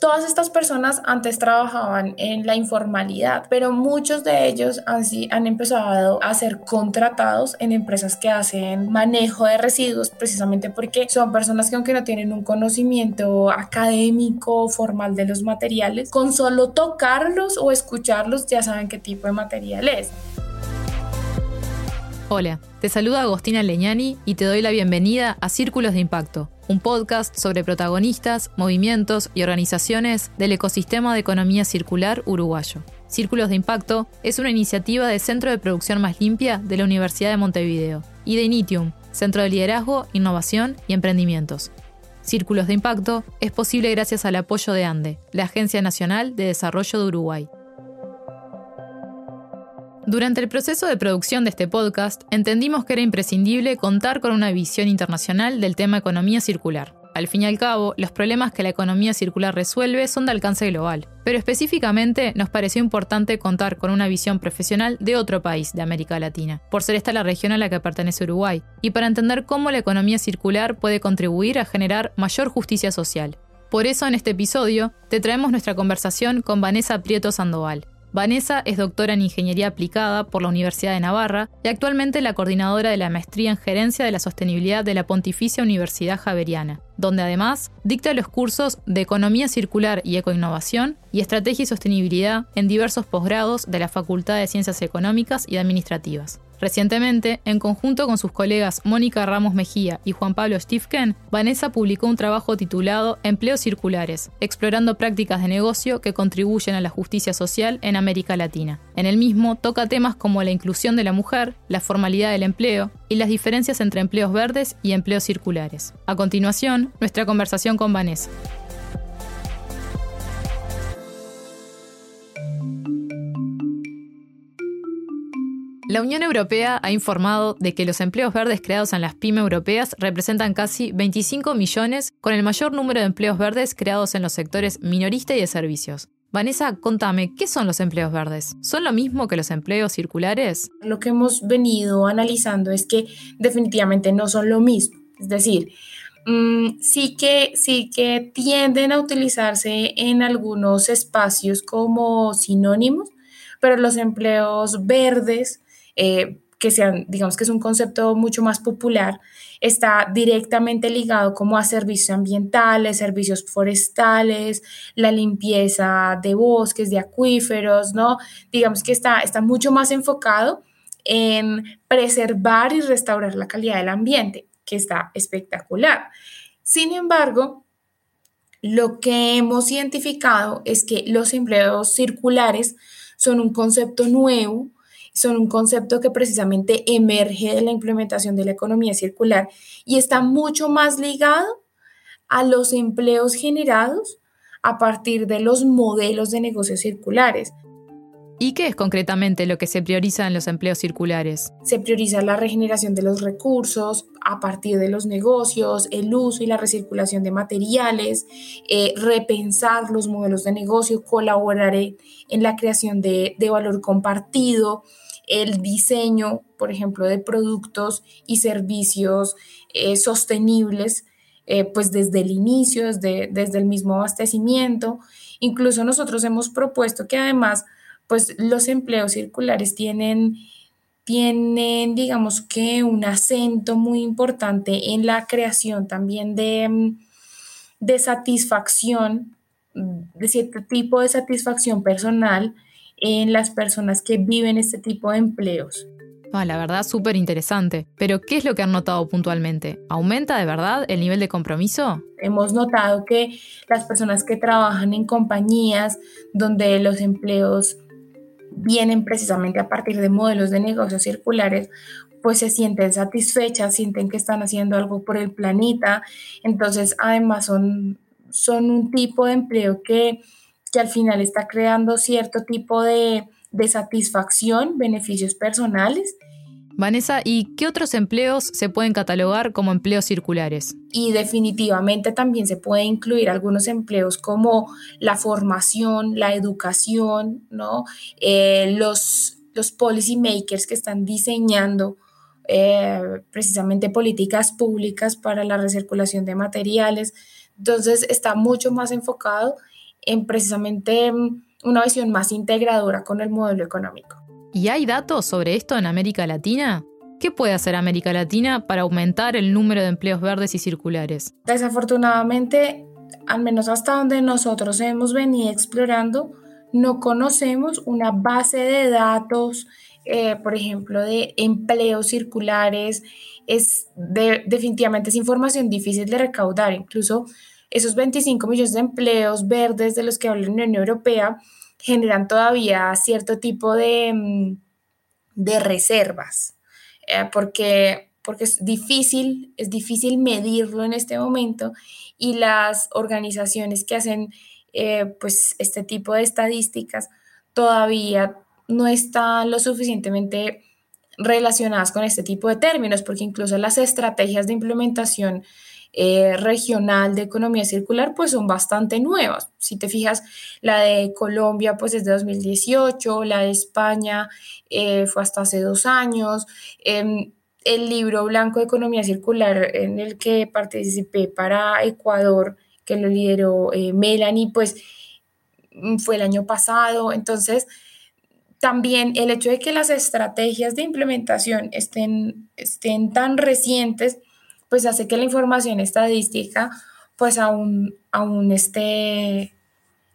Todas estas personas antes trabajaban en la informalidad, pero muchos de ellos han, han empezado a ser contratados en empresas que hacen manejo de residuos precisamente porque son personas que aunque no tienen un conocimiento académico formal de los materiales, con solo tocarlos o escucharlos ya saben qué tipo de material es. Hola, te saluda Agostina Leñani y te doy la bienvenida a Círculos de Impacto, un podcast sobre protagonistas, movimientos y organizaciones del ecosistema de economía circular uruguayo. Círculos de Impacto es una iniciativa del Centro de Producción Más Limpia de la Universidad de Montevideo y de Initium, Centro de Liderazgo, Innovación y Emprendimientos. Círculos de Impacto es posible gracias al apoyo de ANDE, la Agencia Nacional de Desarrollo de Uruguay. Durante el proceso de producción de este podcast, entendimos que era imprescindible contar con una visión internacional del tema economía circular. Al fin y al cabo, los problemas que la economía circular resuelve son de alcance global, pero específicamente nos pareció importante contar con una visión profesional de otro país de América Latina, por ser esta la región a la que pertenece Uruguay, y para entender cómo la economía circular puede contribuir a generar mayor justicia social. Por eso en este episodio te traemos nuestra conversación con Vanessa Prieto Sandoval, Vanessa es doctora en Ingeniería Aplicada por la Universidad de Navarra y actualmente la coordinadora de la Maestría en Gerencia de la Sostenibilidad de la Pontificia Universidad Javeriana, donde además dicta los cursos de Economía Circular y Ecoinnovación y Estrategia y Sostenibilidad en diversos posgrados de la Facultad de Ciencias Económicas y Administrativas. Recientemente, en conjunto con sus colegas Mónica Ramos Mejía y Juan Pablo Stifken, Vanessa publicó un trabajo titulado Empleos Circulares, explorando prácticas de negocio que contribuyen a la justicia social en América Latina. En el mismo toca temas como la inclusión de la mujer, la formalidad del empleo y las diferencias entre empleos verdes y empleos circulares. A continuación, nuestra conversación con Vanessa. La Unión Europea ha informado de que los empleos verdes creados en las pymes europeas representan casi 25 millones, con el mayor número de empleos verdes creados en los sectores minorista y de servicios. Vanessa, contame, ¿qué son los empleos verdes? ¿Son lo mismo que los empleos circulares? Lo que hemos venido analizando es que definitivamente no son lo mismo. Es decir, mm, sí, que, sí que tienden a utilizarse en algunos espacios como sinónimos, pero los empleos verdes eh, que sean, digamos que es un concepto mucho más popular, está directamente ligado como a servicios ambientales, servicios forestales, la limpieza de bosques, de acuíferos, ¿no? Digamos que está, está mucho más enfocado en preservar y restaurar la calidad del ambiente, que está espectacular. Sin embargo, lo que hemos identificado es que los empleos circulares son un concepto nuevo, son un concepto que precisamente emerge de la implementación de la economía circular y está mucho más ligado a los empleos generados a partir de los modelos de negocios circulares. ¿Y qué es concretamente lo que se prioriza en los empleos circulares? Se prioriza la regeneración de los recursos a partir de los negocios, el uso y la recirculación de materiales, eh, repensar los modelos de negocio, colaborar en, la creación de, valor compartido, el diseño, por ejemplo, de productos y servicios eh, sostenibles, eh, pues desde el inicio, desde, desde el mismo abastecimiento. Incluso nosotros hemos propuesto que además pues los empleos circulares tienen, tienen, digamos que un acento muy importante en la creación también de, mm, de satisfacción, de cierto tipo de satisfacción personal en las personas que viven este tipo de empleos. Ah, la verdad, súper interesante. Pero, ¿qué es lo que han notado puntualmente? ¿Aumenta de verdad el nivel de compromiso? Hemos notado que las personas que trabajan en compañías donde los empleos vienen precisamente a partir de modelos de negocios circulares, pues se sienten satisfechas, sienten que están haciendo algo por el planeta. Entonces, además, son, son un tipo de empleo que, que al final está creando cierto tipo de, de satisfacción, beneficios personales Vanessa, ¿y qué otros empleos se pueden catalogar como empleos circulares? Y definitivamente también se puede incluir algunos empleos como la formación, la educación, ¿no? Eh, los, los policy makers que están diseñando eh, precisamente políticas públicas para la recirculación de materiales. Entonces está mucho más enfocado en precisamente mm, una visión más integradora con el modelo económico. ¿Y hay datos sobre esto en América Latina? ¿Qué puede hacer América Latina para aumentar el número de empleos verdes y circulares? Desafortunadamente, al menos hasta donde nosotros hemos venido explorando, no conocemos una base de datos, eh, por ejemplo, de empleos circulares. Es definitivamente es información difícil de recaudar. Incluso esos 25 millones de empleos verdes de los que habla la Unión Europea generan todavía cierto tipo de, mm, de reservas. Eh, porque, porque es difícil, es difícil medirlo en este momento y las organizaciones que hacen eh, pues este tipo de estadísticas todavía no están lo suficientemente relacionadas con este tipo de términos, porque incluso las estrategias de implementación eh, regional de economía circular pues son bastante nuevas. Si te fijas, la de Colombia pues es de 2018, la de España eh, fue hasta hace dos años. Em, el libro blanco de economía circular en el que participé para Ecuador, que lo lideró eh, Melanie, pues mm, fue el año pasado. Entonces, también el hecho de que las estrategias de implementación estén, estén tan recientes, pues hace que la información estadística pues aún, aún esté,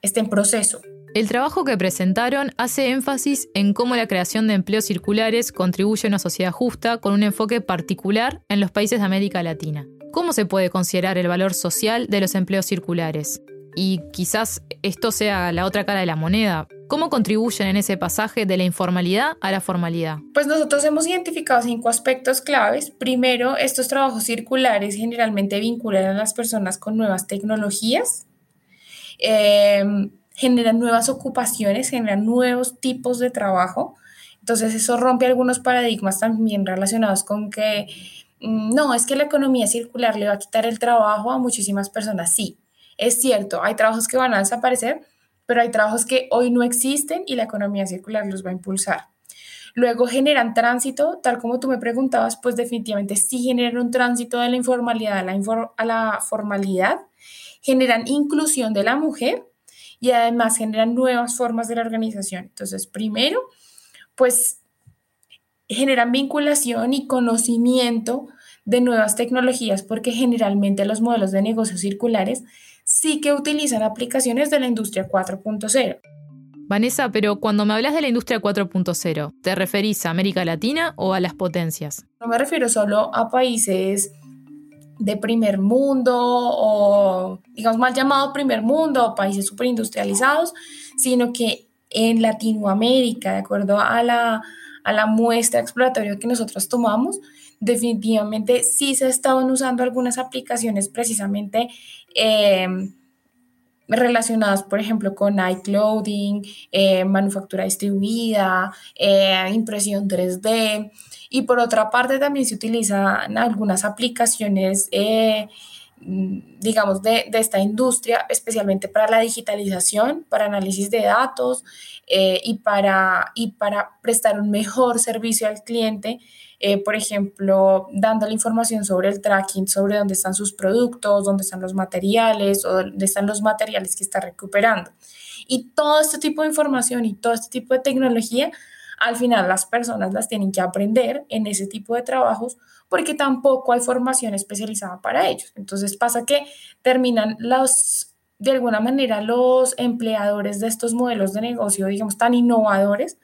esté en proceso. El trabajo que presentaron hace énfasis en cómo la creación de empleos circulares contribuye a una sociedad justa con un enfoque particular en los países de América Latina. ¿Cómo se puede considerar el valor social de los empleos circulares? Y quizás esto sea la otra cara de la moneda. ¿Cómo contribuyen en ese pasaje de la informalidad a la formalidad? Pues nosotros hemos identificado cinco aspectos claves. Primero, estos trabajos circulares generalmente vinculan a las personas con nuevas tecnologías, em, generan nuevas ocupaciones, generan nuevos tipos de trabajo. Entonces eso rompe algunos paradigmas también relacionados con que mm, no, es que la economía circular le va a quitar el trabajo a muchísimas personas. Sí, es cierto, hay trabajos que van a desaparecer, pero hay trabajos que hoy no existen y la economía circular los va a impulsar. Luego generan tránsito, tal como tú me preguntabas, pues definitivamente sí generan un tránsito de la informalidad a la, a la formalidad, generan inclusión de la mujer y además generan nuevas formas de la organización. Entonces, primero, pues generan vinculación y conocimiento de nuevas tecnologías porque generalmente los modelos de negocios circulares sí que utilizan aplicaciones de la industria 4.0. Vanessa, pero cuando me hablas de la industria 4.0, ¿te referís a América Latina o a las potencias? No me refiero solo a países de primer mundo o, digamos, mal llamado primer mundo o países superindustrializados, sino que en Latinoamérica, de acuerdo a la, a la muestra exploratoria que nosotros tomamos, definitivamente sí se estaban usando algunas aplicaciones precisamente eh, relacionadas, por ejemplo, con iClouding, eh, manufactura distribuida, eh, impresión 3D. Y por otra parte también se utilizan algunas aplicaciones, digamos, de, de, esta industria, especialmente para la digitalización, para análisis de datos y, para, y para prestar un mejor servicio al cliente eh, por ejemplo, dando la información sobre el tracking, sobre dónde están sus productos, dónde están los materiales o dónde están los materiales que está recuperando. Y todo este tipo de información y todo este tipo de tecnología, al final las personas las tienen que aprender en ese tipo de trabajos porque tampoco hay formación especializada para ellos. Entonces pasa que terminan los, de alguna manera, los empleadores de estos modelos de negocio, digamos, tan innovadores,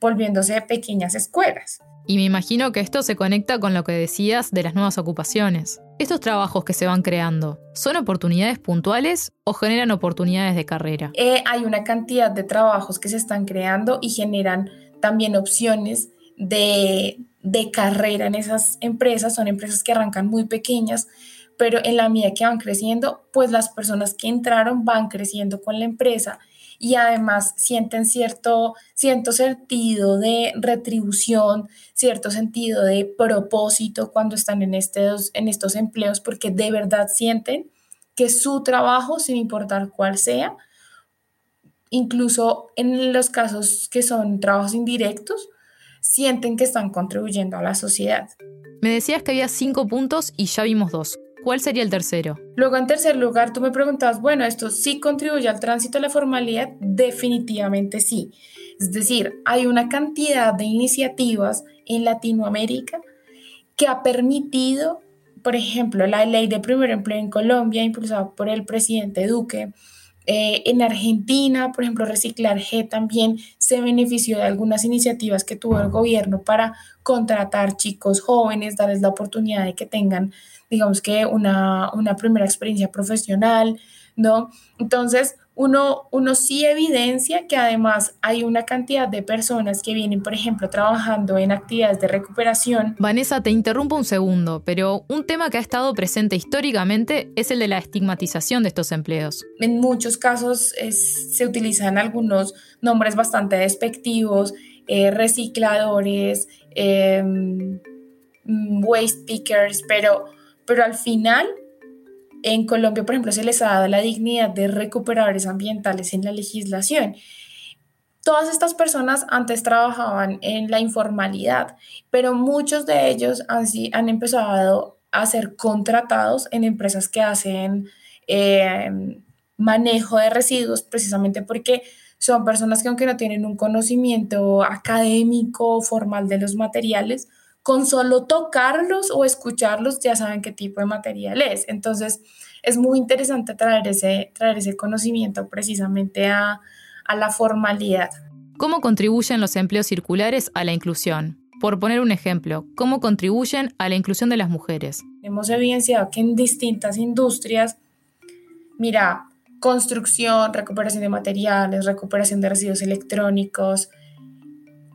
volviéndose pequeñas escuelas. Y me imagino que esto se conecta con lo que decías de las nuevas ocupaciones. ¿Estos trabajos que se van creando son oportunidades puntuales o generan oportunidades de carrera? Eh, hay una cantidad de trabajos que se están creando y generan también opciones de, de carrera en esas empresas. Son empresas que arrancan muy pequeñas, pero en la medida que van creciendo, pues las personas que entraron van creciendo con la empresa y además sienten cierto, cierto sentido de retribución, cierto sentido de propósito cuando están en estos, en estos empleos porque de verdad sienten que su trabajo, sin importar cuál sea, incluso en los casos que son trabajos indirectos, sienten que están contribuyendo a la sociedad. Me decías que había cinco puntos y ya vimos dos. ¿cuál sería el tercero? Luego, en tercer lugar, tú me preguntabas, bueno, ¿esto sí contribuye al tránsito de la formalidad? Definitivamente sí. Es decir, hay una cantidad de iniciativas en Latinoamérica que ha permitido, por ejemplo, la ley de primer empleo en Colombia, impulsada por el presidente Duque, eh, en Argentina, por ejemplo, Reciclar G también se benefició de algunas iniciativas que tuvo el gobierno para contratar chicos jóvenes, darles la oportunidad de que tengan, digamos que, una, una primera experiencia profesional, ¿no? Entonces, uno, uno sí evidencia que además hay una cantidad de personas que vienen, por ejemplo, trabajando en actividades de recuperación. Vanessa, te interrumpo un segundo, pero un tema que ha estado presente históricamente es el de la estigmatización de estos empleos. En muchos casos se utilizan algunos nombres bastante despectivos, eh, recicladores, em, waste pickers, pero, pero al final en Colombia, por ejemplo, se les ha dado la dignidad de recuperadores ambientales en la legislación. Todas estas personas antes trabajaban en la informalidad, pero muchos de ellos han, han empezado a ser contratados en empresas que hacen eh, manejo de residuos, precisamente porque son personas que aunque no tienen un conocimiento académico formal de los materiales, con solo tocarlos o escucharlos ya saben qué tipo de material es. Entonces, es muy interesante traer ese, traer ese conocimiento precisamente a, a la formalidad. ¿Cómo contribuyen los empleos circulares a la inclusión? Por poner un ejemplo, ¿cómo contribuyen a la inclusión de las mujeres? Hemos evidenciado que en distintas industrias, mira, construcción, recuperación de materiales, recuperación de residuos electrónicos,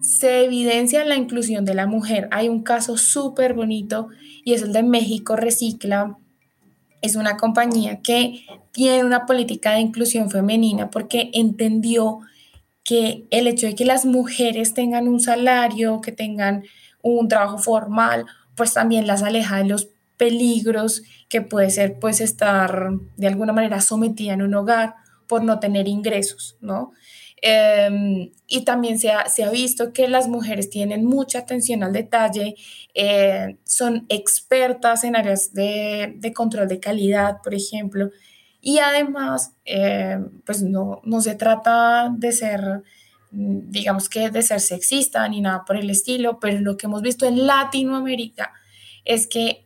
se evidencia la inclusión de la mujer. Hay un caso súper bonito y es el de México Recicla. Es una compañía que tiene una política de inclusión femenina porque entendió que el hecho de que las mujeres tengan un salario, que tengan un trabajo formal, pues también las aleja de los peligros que puede ser pues estar de alguna manera sometida en un hogar por no tener ingresos, ¿no? Em, y también se ha, se ha, visto que las mujeres tienen mucha atención al detalle, eh, son expertas en áreas de, de, control de calidad, por ejemplo, y además, eh, pues no, no se trata de ser, digamos que de ser sexista ni nada por el estilo, pero lo que hemos visto en Latinoamérica es que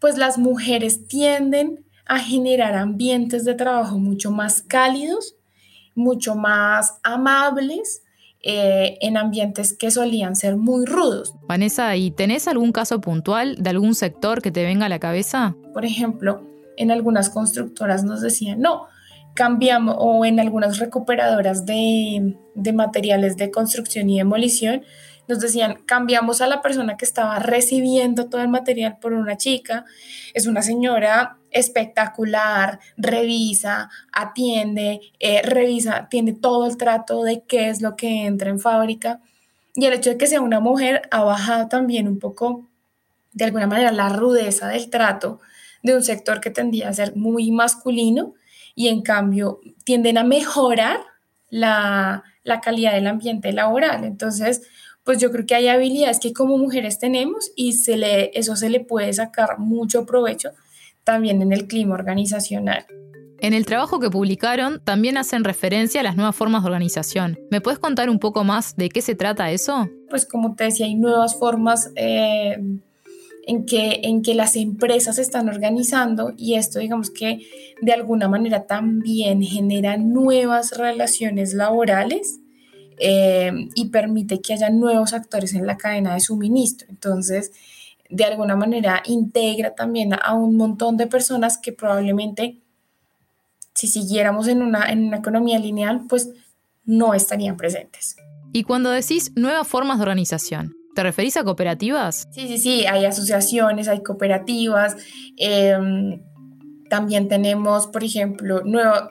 pues las mujeres tienden a generar ambientes de trabajo mucho más cálidos mucho más amables eh, en ambientes que solían ser muy rudos. Vanessa, ¿y tenés algún caso puntual de algún sector que te venga a la cabeza? Por ejemplo, en algunas constructoras nos decían, no, cambiamos, o en algunas recuperadoras de, de materiales de construcción y demolición, nos decían, cambiamos a la persona que estaba recibiendo todo el material por una chica, es una señora espectacular, revisa, atiende, eh, revisa, tiene todo el trato de qué es lo que entra en fábrica. Y el hecho de que sea una mujer ha bajado también un poco, de alguna manera, la rudeza del trato de un sector que tendía a ser muy masculino y en cambio tienden a mejorar la, la calidad del ambiente laboral. Entonces, pues yo creo que hay habilidades que como mujeres tenemos y se le, eso se le puede sacar mucho provecho también en el clima organizacional. En el trabajo que publicaron también hacen referencia a las nuevas formas de organización. ¿Me puedes contar un poco más de qué se trata eso? Pues como te decía, hay nuevas formas eh, en, que, en que las empresas se están organizando y esto digamos que de alguna manera también genera nuevas relaciones laborales eh, y permite que haya nuevos actores en la cadena de suministro. Entonces, de alguna manera integra también a un montón de personas que probablemente si siguiéramos en una, en una economía lineal, pues no estarían presentes. Y cuando decís nuevas formas de organización, ¿te referís a cooperativas? Sí, sí, sí, hay asociaciones, hay cooperativas. Em, también tenemos, por ejemplo, nueva,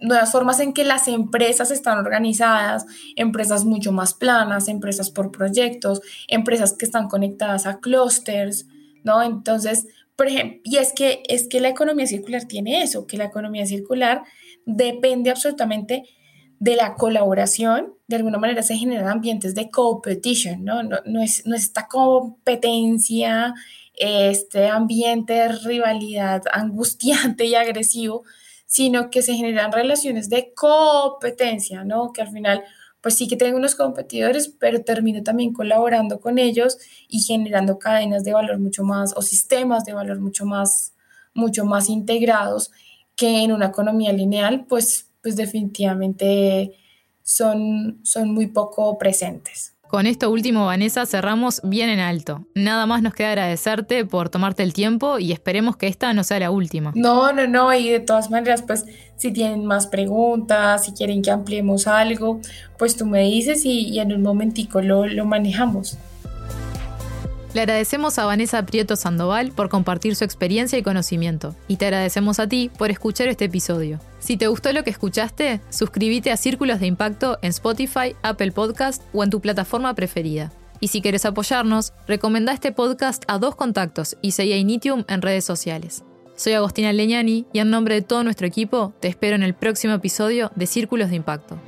nuevas formas en que las empresas están organizadas, empresas mucho más planas, empresas por proyectos, empresas que están conectadas a clústeres, ¿no? Entonces, por ejemplo, y es que, es que la economía circular tiene eso, que la economía circular depende absolutamente de la colaboración, de alguna manera se generan ambientes de competition, ¿no? No, no, es, no es esta competencia este ambiente de rivalidad angustiante y agresivo, sino que se generan relaciones de competencia, ¿no? Que al final, pues sí que tengo unos competidores, pero termino también colaborando con ellos y generando cadenas de valor mucho más o sistemas de valor mucho más, mucho más integrados que en una economía lineal, pues, pues definitivamente son, son muy poco presentes. Con esto último, Vanessa, cerramos bien en alto. Nada más nos queda agradecerte por tomarte el tiempo y esperemos que esta no sea la última. No, no, no, y de todas maneras, pues si tienen más preguntas, si quieren que ampliemos algo, pues tú me dices y, en un momentico lo, lo manejamos. Le agradecemos a Vanessa Prieto Sandoval por compartir su experiencia y conocimiento, y te agradecemos a ti por escuchar este episodio. Si te gustó lo que escuchaste, suscríbete a Círculos de Impacto en Spotify, Apple Podcast o en tu plataforma preferida. Y si quieres apoyarnos, recomenda este podcast a dos contactos y seguí a Initium en redes sociales. Soy Agostina Leñani y en nombre de todo nuestro equipo te espero en el próximo episodio de Círculos de Impacto.